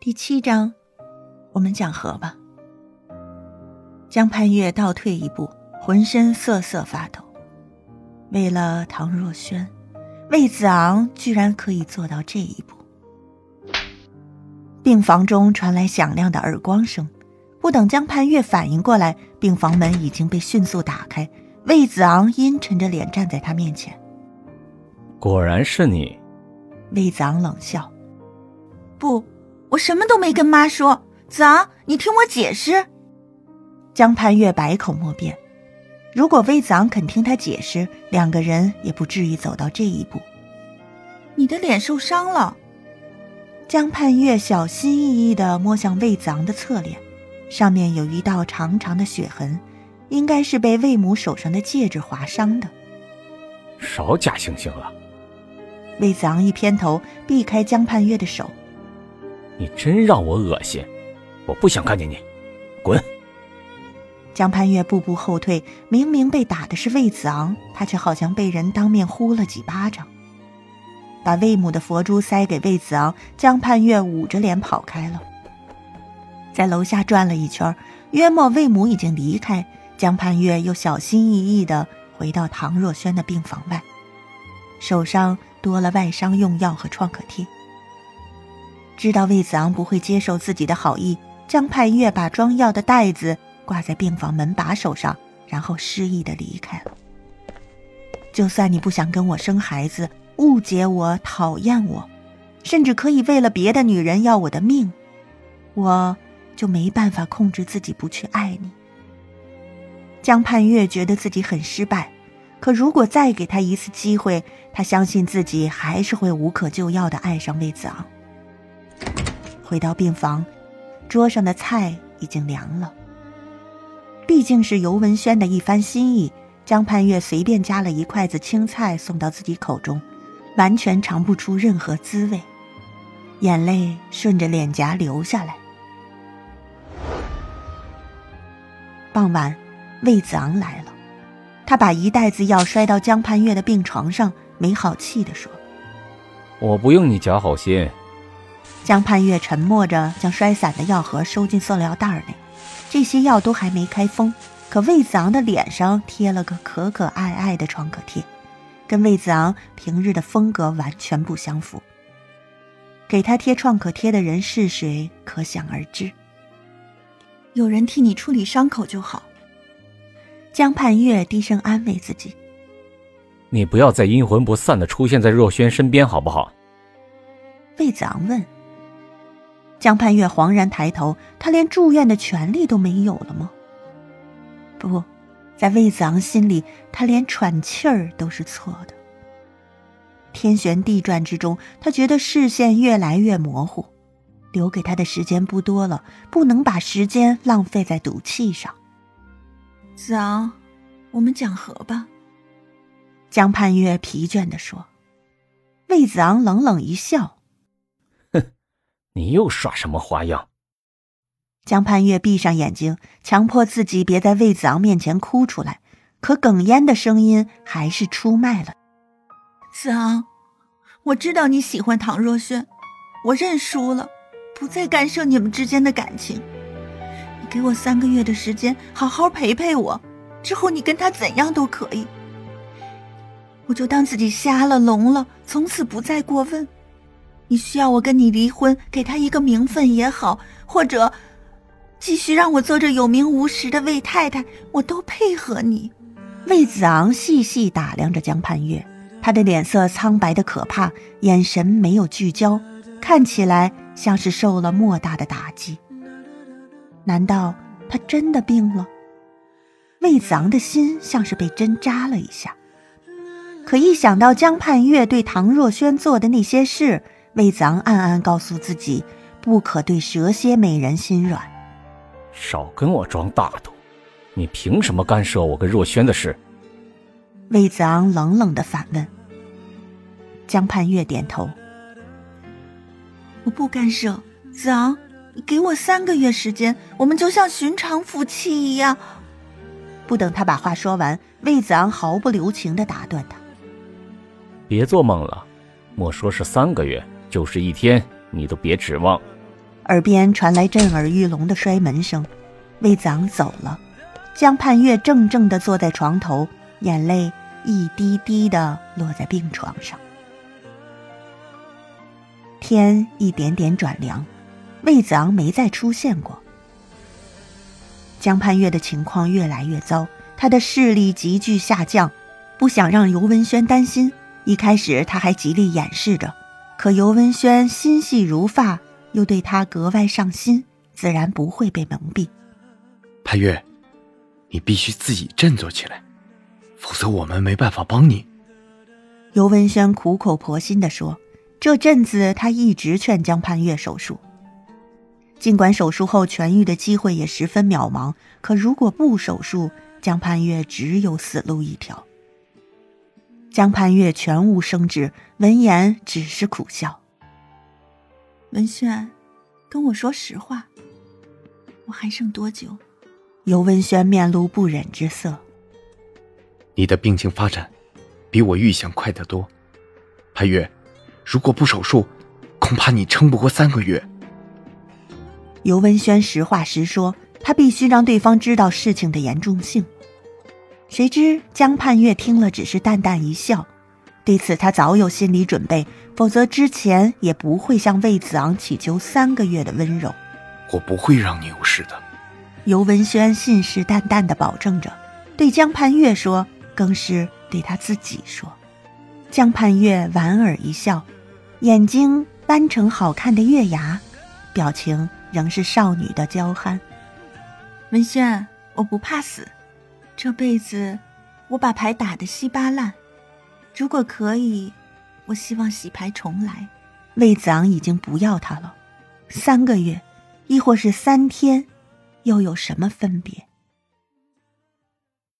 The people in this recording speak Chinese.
第七章，我们讲和吧。江盼月倒退一步，浑身瑟瑟发抖。为了唐若萱，魏子昂居然可以做到这一步。病房中传来响亮的耳光声，不等江盼月反应过来，病房门已经被迅速打开。魏子昂阴沉着脸站在他面前。果然是你，魏子昂冷笑：“不，我什么都没跟妈说。子昂，你听我解释。”江盼月百口莫辩。如果魏子昂肯听他解释，两个人也不至于走到这一步。你的脸受伤了。江盼月小心翼翼地摸向魏子昂的侧脸，上面有一道长长的血痕。应该是被魏母手上的戒指划伤的。少假惺惺了！魏子昂一偏头，避开江盼月的手。你真让我恶心！我不想看见你，滚！江盼月步步后退，明明被打的是魏子昂，他却好像被人当面呼了几巴掌。把魏母的佛珠塞给魏子昂，江盼月捂着脸跑开了。在楼下转了一圈，约莫魏母已经离开。江盼月又小心翼翼地回到唐若萱的病房外，手上多了外伤用药和创可贴。知道魏子昂不会接受自己的好意，江盼月把装药的袋子挂在病房门把手上，然后失意地离开了。就算你不想跟我生孩子，误解我、讨厌我，甚至可以为了别的女人要我的命，我就没办法控制自己不去爱你。江盼月觉得自己很失败，可如果再给他一次机会，他相信自己还是会无可救药的爱上魏子昂。回到病房，桌上的菜已经凉了。毕竟是尤文轩的一番心意，江盼月随便夹了一筷子青菜送到自己口中，完全尝不出任何滋味，眼泪顺着脸颊流下来。傍晚。魏子昂来了，他把一袋子药摔到江盼月的病床上，没好气地说：“我不用你假好心。”江盼月沉默着将摔散的药盒收进塑料袋内，这些药都还没开封，可魏子昂的脸上贴了个可可爱爱的创可贴，跟魏子昂平日的风格完全不相符。给他贴创可贴的人是谁，可想而知。有人替你处理伤口就好。江盼月低声安慰自己：“你不要再阴魂不散的出现在若轩身边，好不好？”魏子昂问。江盼月惶然抬头，他连住院的权利都没有了吗？不，在魏子昂心里，他连喘气儿都是错的。天旋地转之中，他觉得视线越来越模糊，留给他的时间不多了，不能把时间浪费在赌气上。子昂，我们讲和吧。”江盼月疲倦地说。魏子昂冷冷一笑：“哼，你又耍什么花样？”江盼月闭上眼睛，强迫自己别在魏子昂面前哭出来，可哽咽的声音还是出卖了。子昂，我知道你喜欢唐若萱，我认输了，不再干涉你们之间的感情。你给我三个月的时间，好好陪陪我。之后你跟他怎样都可以，我就当自己瞎了聋了，从此不再过问。你需要我跟你离婚，给他一个名分也好，或者继续让我做着有名无实的魏太太，我都配合你。魏子昂细细打量着江盼月，他的脸色苍白的可怕，眼神没有聚焦，看起来像是受了莫大的打击。难道他真的病了？魏子昂的心像是被针扎了一下。可一想到江盼月对唐若萱做的那些事，魏子昂暗暗告诉自己，不可对蛇蝎美人心软。少跟我装大度！你凭什么干涉我跟若萱的事？魏子昂冷冷的反问。江盼月点头：“我不干涉。”子昂。给我三个月时间，我们就像寻常夫妻一样。不等他把话说完，魏子昂毫不留情的打断他：“别做梦了，莫说是三个月，就是一天，你都别指望。”耳边传来震耳欲聋的摔门声。魏子昂走了，江盼月怔怔地坐在床头，眼泪一滴滴地落在病床上。天一点点转凉，魏子昂没再出现过。江盼月的情况越来越糟，他的视力急剧下降。不想让尤文轩担心，一开始他还极力掩饰着。可尤文轩心细如发，又对他格外上心，自然不会被蒙蔽。潘月，你必须自己振作起来，否则我们没办法帮你。尤文轩苦口婆心地说：“这阵子他一直劝江盼月手术。尽管手术后痊愈的机会也十分渺茫，可如果不手术，江盼月只有死路一条。”江盼月全无生智，闻言只是苦笑。文轩，跟我说实话，我还剩多久？尤文轩面露不忍之色。你的病情发展，比我预想快得多。潘月，如果不手术，恐怕你撑不过三个月。尤文轩实话实说，他必须让对方知道事情的严重性。谁知江盼月听了，只是淡淡一笑。对此，他早有心理准备，否则之前也不会向魏子昂祈求三个月的温柔。我不会让你有事的，尤文轩信誓旦旦地保证着，对江盼月说，更是对他自己说。江盼月莞尔一笑，眼睛弯成好看的月牙，表情仍是少女的娇憨。文轩，我不怕死。这辈子，我把牌打得稀巴烂。如果可以，我希望洗牌重来。魏子昂已经不要他了，三个月，亦或是三天，又有什么分别？